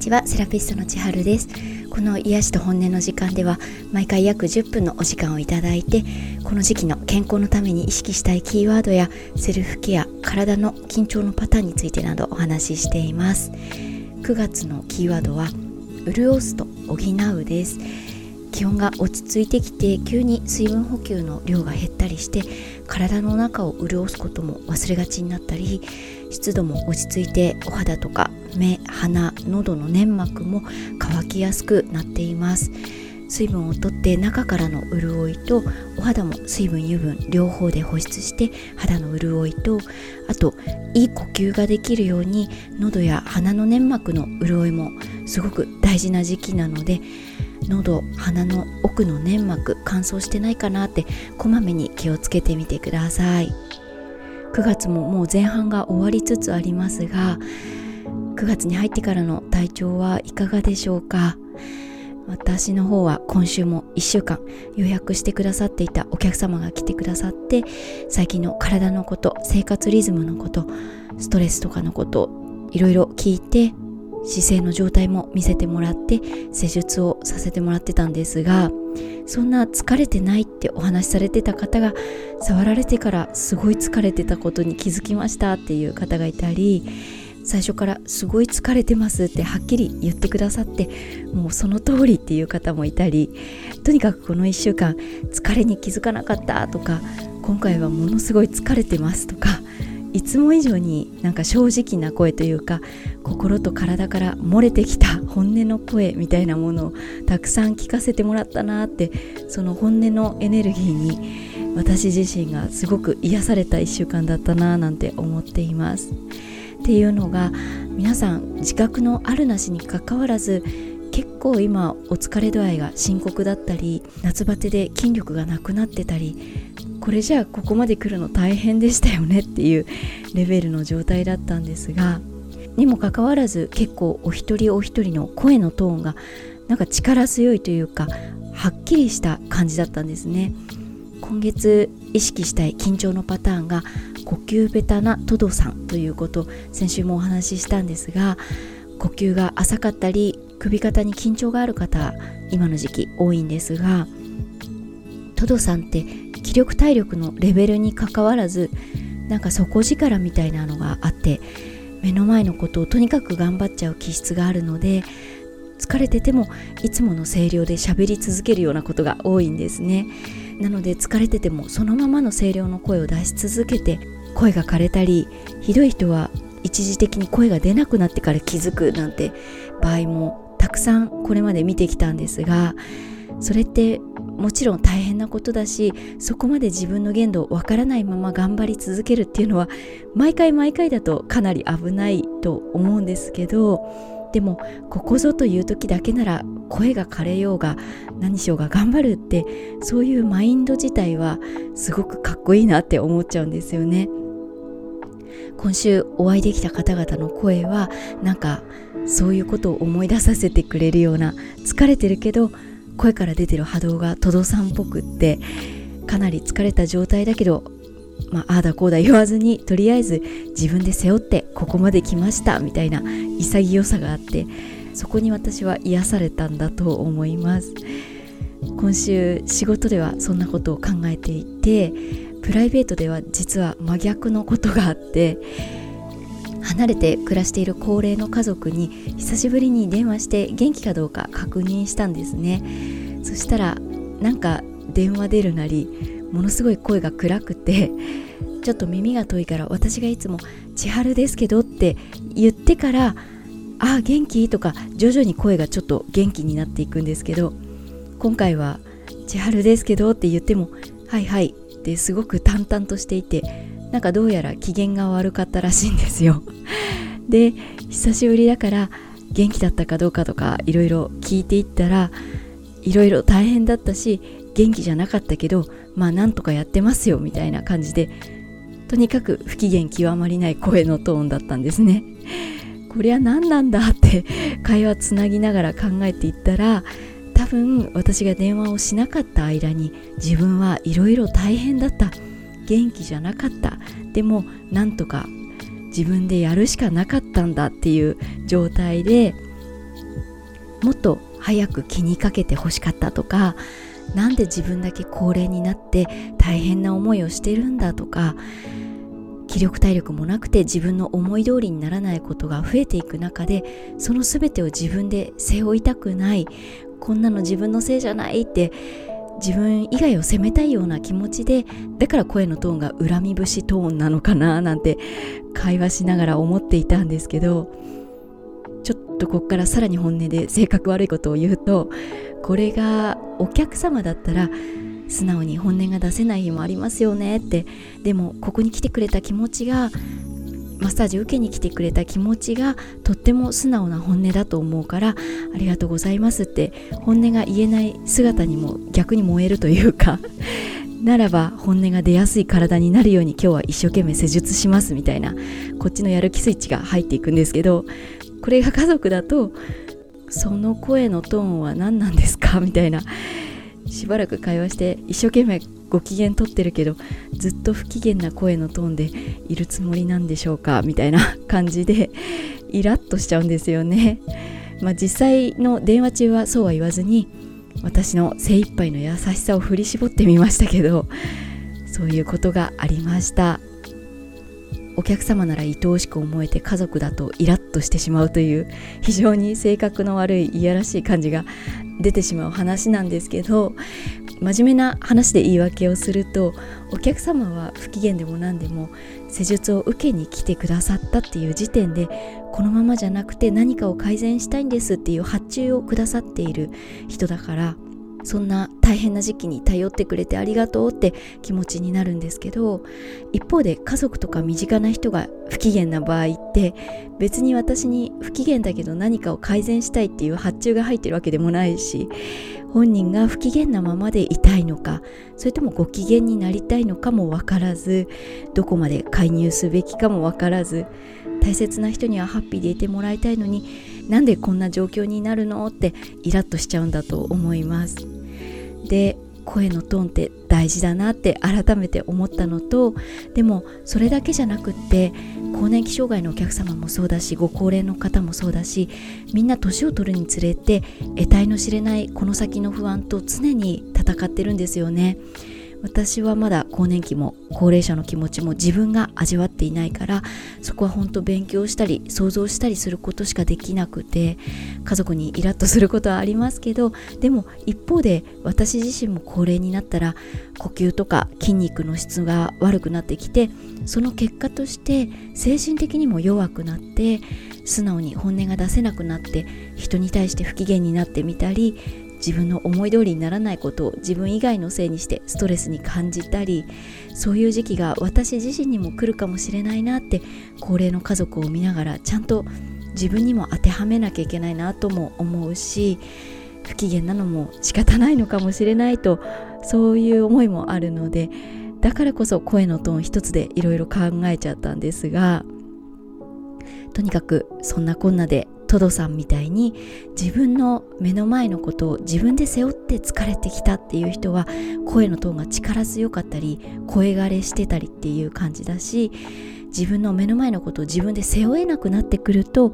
ちはセラピストの千春です。この癒しと本音の時間では毎回約10分のお時間をいただいてこの時期の健康のために意識したいキーワードやセルフケア体の緊張のパターンについてなどお話ししています。9月のキーワードは潤すと補うです。気温が落ち着いてきて急に水分補給の量が減ったりして体の中を潤すことも忘れがちになったり湿度も落ち着いてお肌とか目鼻喉の粘膜も乾きやすくなっています。水分をとって中からの潤いとお肌も水分油分両方で保湿して肌の潤いとあといい呼吸ができるように喉や鼻の粘膜の潤いもすごく大事な時期なので喉鼻の奥の粘膜乾燥してないかなってこまめに気をつけてみてください。9月ももう前半が終わりつつありますが9月に入ってからの体調はいかがでしょうか？私の方は今週も1週間予約してくださっていたお客様が来てくださって最近の体のこと生活リズムのことストレスとかのこといろいろ聞いて姿勢の状態も見せてもらって施術をさせてもらってたんですがそんな疲れてないってお話しされてた方が触られてからすごい疲れてたことに気づきましたっていう方がいたり最初からすごい疲れてますってはっきり言ってくださってもうその通りっていう方もいたりとにかくこの1週間疲れに気づかなかったとか今回はものすごい疲れてますとかいつも以上になんか正直な声というか心と体から漏れてきた本音の声みたいなものをたくさん聞かせてもらったなってその本音のエネルギーに私自身がすごく癒された1週間だったななんて思っています。っていうのが皆さん自覚のあるなしにかかわらず結構今お疲れ度合いが深刻だったり夏バテで筋力がなくなってたりこれじゃあここまで来るの大変でしたよねっていう レベルの状態だったんですがにもかかわらず結構お一人お一人の声のトーンがなんか力強いというかはっきりした感じだったんですね。今月意識したい緊張のパターンが呼吸ベタなトドさんということ先週もお話ししたんですが呼吸が浅かったり首肩に緊張がある方今の時期多いんですがトドさんって気力体力のレベルにかかわらずなんか底力みたいなのがあって目の前のことをとにかく頑張っちゃう気質があるので疲れててもいつもの声量で喋り続けるようなことが多いんですね。なので疲れててもそのままの声量の声を出し続けて声が枯れたりひどい人は一時的に声が出なくなってから気づくなんて場合もたくさんこれまで見てきたんですがそれってもちろん大変なことだしそこまで自分の限度わからないまま頑張り続けるっていうのは毎回毎回だとかなり危ないと思うんですけどでもここぞという時だけなら声が枯れようが何しようが頑張るってそういうマインド自体はすごくかっこいいなって思っちゃうんですよね。今週お会いできた方々の声はなんかそういうことを思い出させてくれるような疲れてるけど声から出てる波動がトドさんっぽくってかなり疲れた状態だけど まあ、ああだこうだ言わずにとりあえず自分で背負ってここまで来ましたみたいな潔さがあってそこに私は癒されたんだと思います。今週仕事ではそんなことを考えていてプライベートでは実は真逆のことがあって離れて暮らしている高齢の家族に久しぶりに電話して元気かどうか確認したんですねそしたらなんか電話出るなりものすごい声が暗くてちょっと耳が遠いから私がいつも「千春ですけど」って言ってから「ああ元気?」とか徐々に声がちょっと元気になっていくんですけど今回は「千春ですけど」って言っても「はいはい」ってすごく淡々としていてなんかどうやら機嫌が悪かったらしいんですよ。で久しぶりだから元気だったかどうかとかいろいろ聞いていったらいろいろ大変だったし元気じゃなかったけどまあなんとかやってますよみたいな感じでとにかく不機嫌極まりない声のトーンだったんですね。こりゃ何なんだって会話つなぎながら考えていったら分私が電話をしなかった間に自分はいろいろ大変だった。元気じゃなかった。でもなんとか自分でやるしかなかったんだっていう状態でもっと早く気にかけてほしかったとかなんで自分だけ高齢になって大変な思いをしてるんだとか気力体力もなくて自分の思い通りにならないことが増えていく中でその全てを自分で背負いたくない。こんなの自分のせいじゃないって自分以外を責めたいような気持ちでだから声のトーンが恨み節トーンなのかななんて会話しながら思っていたんですけどちょっとここからさらに本音で性格悪いことを言うとこれがお客様だったら素直に本音が出せない日もありますよねってでもここに来てくれた気持ちがマッサージ受けに来てくれた気持ちがとっても素直な本音だと思うからありがとうございますって本音が言えない姿にも逆に燃えるというか ならば本音が出やすい体になるように今日は一生懸命施術しますみたいなこっちのやる気スイッチが入っていくんですけどこれが家族だとその声のトーンは何なんですか？みたいなしばらく会話して一生懸命ご機嫌取ってるけどずっと不機嫌な声のトーンでいるつもりなんでしょうかみたいな感じでイラッとしちゃうんですよね。まあ、実際の電話中はそうは言わずに私の精一杯の優しさを振り絞ってみましたけどそういうことがありましたお客様なら愛おしく思えて家族だとイラッとしてしまうという非常に性格の悪いいやらしい感じが出てしまう話なんですけど真面目な話で言い訳をするとお客様は不機嫌でも何でも施術を受けに来てくださったっていう時点でこのままじゃなくて何かを改善したいんですっていう発注をくださっている人だからそんな大変な時期に頼ってくれてありがとうって気持ちになるんですけど一方で家族とか身近な人が不機嫌な場合って別に私に不機嫌だけど何かを改善したいっていう発注が入ってるわけでもないし本人が不機嫌なままでいたいのかそれともご機嫌になりたいのかも分からずどこまで介入すべきかも分からず大切な人にはハッピーでいてもらいたいのになんでこんな状況になるのってイラッとしちゃうんだと思いますで声のトーンって大事だなって改めて思ったのとでもそれだけじゃなくって更年期障害のお客様もそうだしご高齢の方もそうだしみんな年を取るにつれて得体の知れないこの先の不安と常に戦ってるんですよね。私はまだ更年期も高齢者の気持ちも自分が味わっていないからそこは本当勉強したり想像したりすることしかできなくて家族にイラッとすることはありますけどでも一方で私自身も高齢になったら呼吸とか筋肉の質が悪くなってきてその結果として精神的にも弱くなって素直に本音が出せなくなって人に対して不機嫌になってみたり自分の思い通りにならないことを自分以外のせいにしてストレスに感じたりそういう時期が私自身にも来るかもしれないなって高齢の家族を見ながらちゃんと自分にも当てはめなきゃいけないなとも思うし不機嫌なのも仕方ないのかもしれないとそういう思いもあるのでだからこそ声のトーン一つでいろいろ考えちゃったんですがとにかくそんなこんなでトドさんみたいに自分の目の前のことを自分で背負って疲れてきたっていう人は声のトーンが力強かったり声枯れしてたりっていう感じだし自分の目の前のことを自分で背負えなくなってくると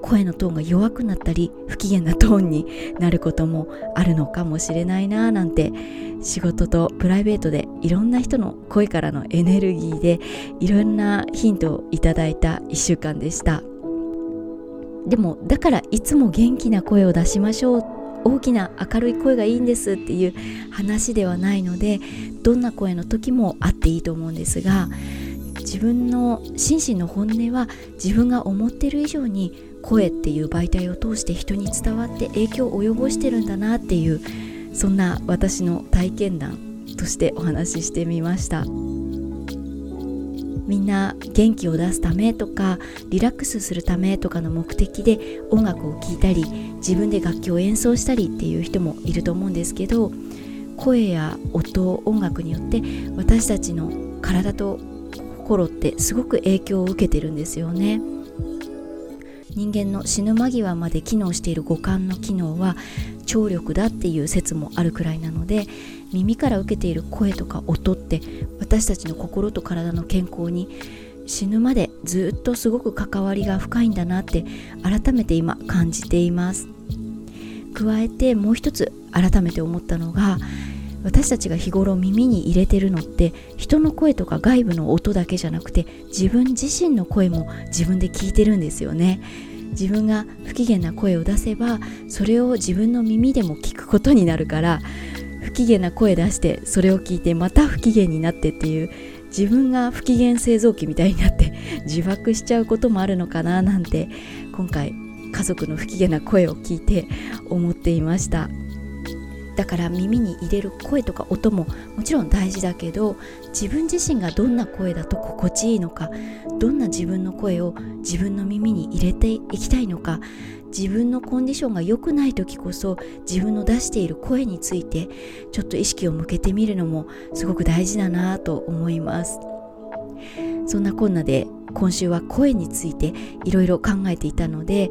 声のトーンが弱くなったり不機嫌なトーンになることもあるのかもしれないななんて仕事とプライベートでいろんな人の声からのエネルギーでいろんなヒントをいただいた1週間でした。でもだからいつも元気な声を出しましょう大きな明るい声がいいんですっていう話ではないのでどんな声の時もあっていいと思うんですが自分の心身の本音は自分が思ってる以上に声っていう媒体を通して人に伝わって影響を及ぼしてるんだなっていうそんな私の体験談としてお話ししてみました。みんな元気を出すためとかリラックスするためとかの目的で音楽を聴いたり自分で楽器を演奏したりっていう人もいると思うんですけど声や音音楽によって私たちの体と心ってすごく影響を受けてるんですよね。人間の死ぬ間際まで機能している五感の機能は聴力だっていう説もあるくらいなので耳から受けている声とか音って私たちの心と体の健康に死ぬまでずっとすごく関わりが深いんだなって改めて今感じています。加えてもう一つ改めて思ったのが私たちが日頃耳に入れてるのって人の声とか外部の音だけじゃなくて自分自身の声も自分で聞いてるんですよね。自分が不機嫌な声を出せばそれを自分の耳でも聞くことになるから機嫌な声出してそれを聞いてまた不機嫌になってっていう自分が不機嫌製造機みたいになって 自爆しちゃうこともあるのかななんて今回家族の不機嫌な声を聞いて思っていました。だから耳に入れる声とか音ももちろん大事だけど自分自身がどんな声だと心地いいのかどんな自分の声を自分の耳に入れていきたいのか自分のコンディションが良くない時こそ自分の出している声についてちょっと意識を向けてみるのもすごく大事だなと思います。そんなこんなで今週は声についていろいろ考えていたので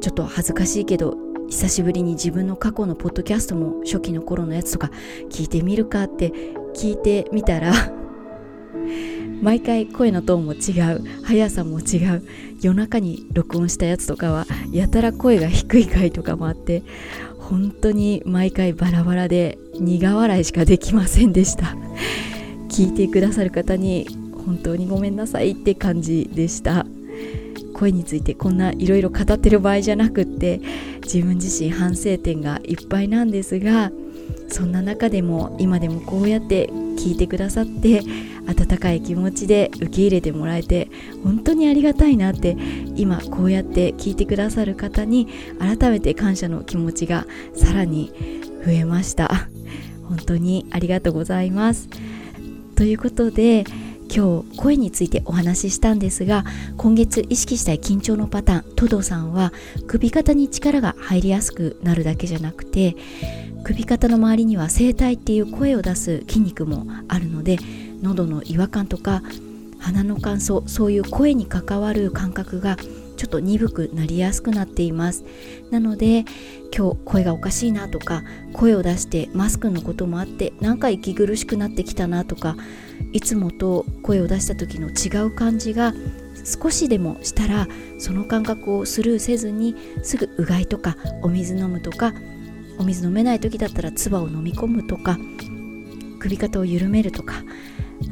ちょっと恥ずかしいけど久しぶりに自分の過去のポッドキャストも初期の頃のやつとか聞いてみるかって聞いてみたら 毎回声のトーンも違う。速さも違う。夜中に録音したやつとかはやたら声が低い回とかもあって本当に毎回バラバラで苦笑いしかできませんでした。聞いてくださる方に本当にごめんなさいって感じでした。声についてこんないろいろ語ってる場合じゃなくって自分自身反省点がいっぱいなんですがそんな中でも今でもこうやって聞いてくださって温かい気持ちで受け入れてもらえて本当にありがたいなって今こうやって聞いてくださる方に改めて感謝の気持ちがさらに増えました。本当にありがとうございます。ということで今日声についてお話ししたんですが今月意識したい緊張のパターントドさんは首肩に力が入りやすくなるだけじゃなくて首肩の周りには声帯っていう声を出す筋肉もあるので喉の違和感とか鼻の乾燥そういう声に関わる感覚がちょっと鈍くなりやすくなっています。なので今日声がおかしいなとか声を出してマスクのこともあってなんか息苦しくなってきたなとかいつもと声を出した時の違う感じが少しでもしたらその感覚をスルーせずにすぐうがいとかお水飲むとかお水飲めない時だったら唾を飲み込むとか首肩を緩めるとか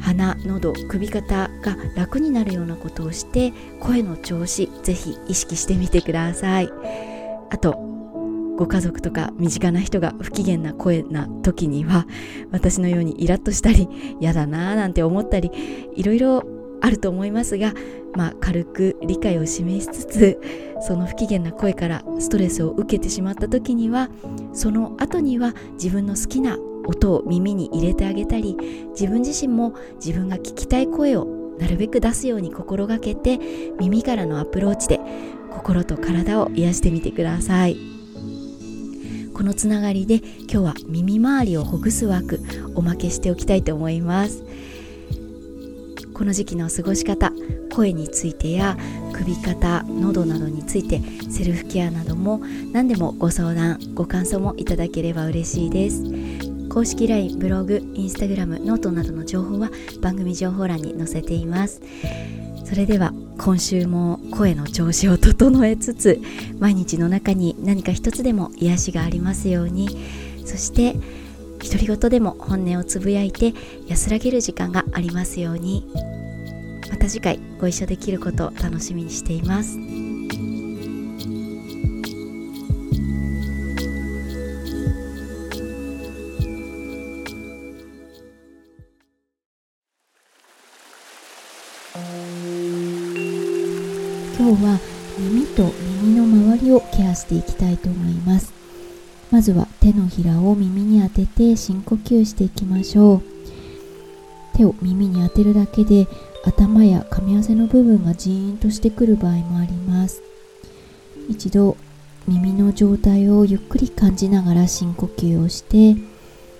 鼻喉首肩が楽になるようなことをして声の調子ぜひ意識してみてください。あとご家族とか身近な人が不機嫌な声な時には私のようにイラッとしたり嫌だなーなんて思ったりいろいろあると思いますが、まあ、軽く理解を示しつつその不機嫌な声からストレスを受けてしまった時にはその後には自分の好きな音を耳に入れてあげたり自分自身も自分が聞きたい声をなるべく出すように心がけて耳からのアプローチで心と体を癒してみてください。このつながりで今日は耳周りをほぐす枠おまけしておきたいと思います。この時期の過ごし方声についてや首肩喉などについてセルフケアなども何でもご相談ご感想もいただければ嬉しいです。公式 LINE ブログインスタグラムノートなどの情報は番組情報欄に載せていますそれでは今週も声の調子を整えつつ毎日の中に何か一つでも癒しがありますようにそして独り言でも本音をつぶやいて安らげる時間がありますようにまた次回ご一緒できることを楽しみにしています。今日は耳と耳の周りをケアしていきたいと思います。まずは手のひらを耳に当てて深呼吸していきましょう。手を耳に当てるだけで頭や噛み合わせの部分がジーンとしてくる場合もあります。一度耳の状態をゆっくり感じながら深呼吸をして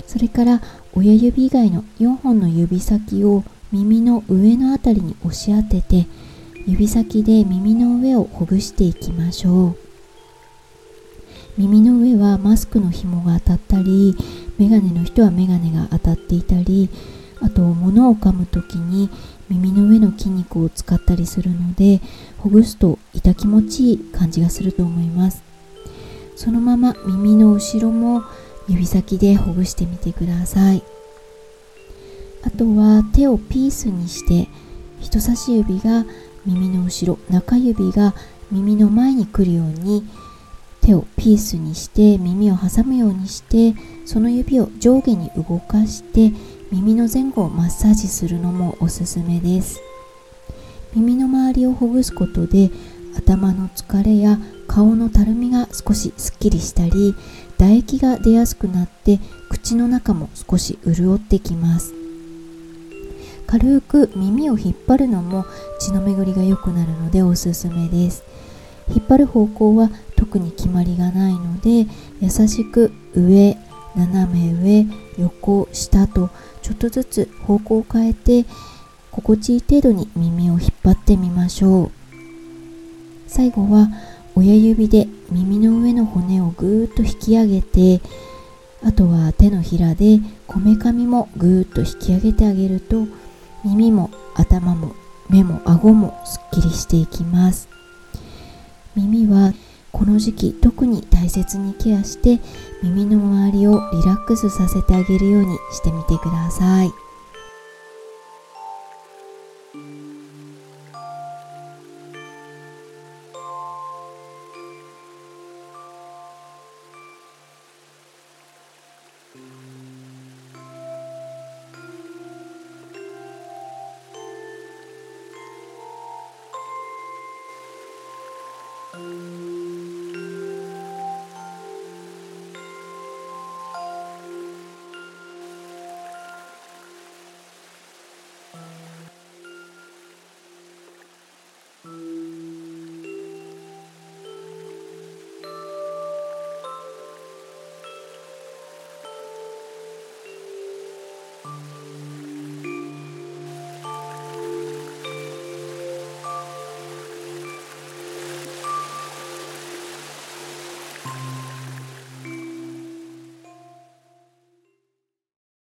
それから親指以外の4本の指先を耳の上のあたりに押し当てて指先で耳の上をほぐしていきましょう。耳の上はマスクの紐が当たったりメガネの人はメガネが当たっていたりあと物を噛む時に耳の上の筋肉を使ったりするのでほぐすと痛気持ちいい感じがすると思います。そのまま耳の後ろも指先でほぐしてみてください。あとは手をピースにして人差し指が耳の後ろ中指が耳の前に来るように手をピースにして耳を挟むようにしてその指を上下に動かして耳の前後をマッサージするのもおすすめです。耳の周りをほぐすことで頭の疲れや顔のたるみが少しすっきりしたり唾液が出やすくなって口の中も少し潤ってきます。軽く耳を引っ張るのも血の巡りが良くなるのでおすすめです。引っ張る方向は特に決まりがないので優しく上斜め上横下とちょっとずつ方向を変えて心地いい程度に耳を引っ張ってみましょう。最後は親指で耳の上の骨をぐーっと引き上げてあとは手のひらでこめかみもぐーっと引き上げてあげると耳も頭も目も顎もすっきりしていきます耳はこの時期特に大切にケアして耳の周りをリラックスさせてあげるようにしてみてください。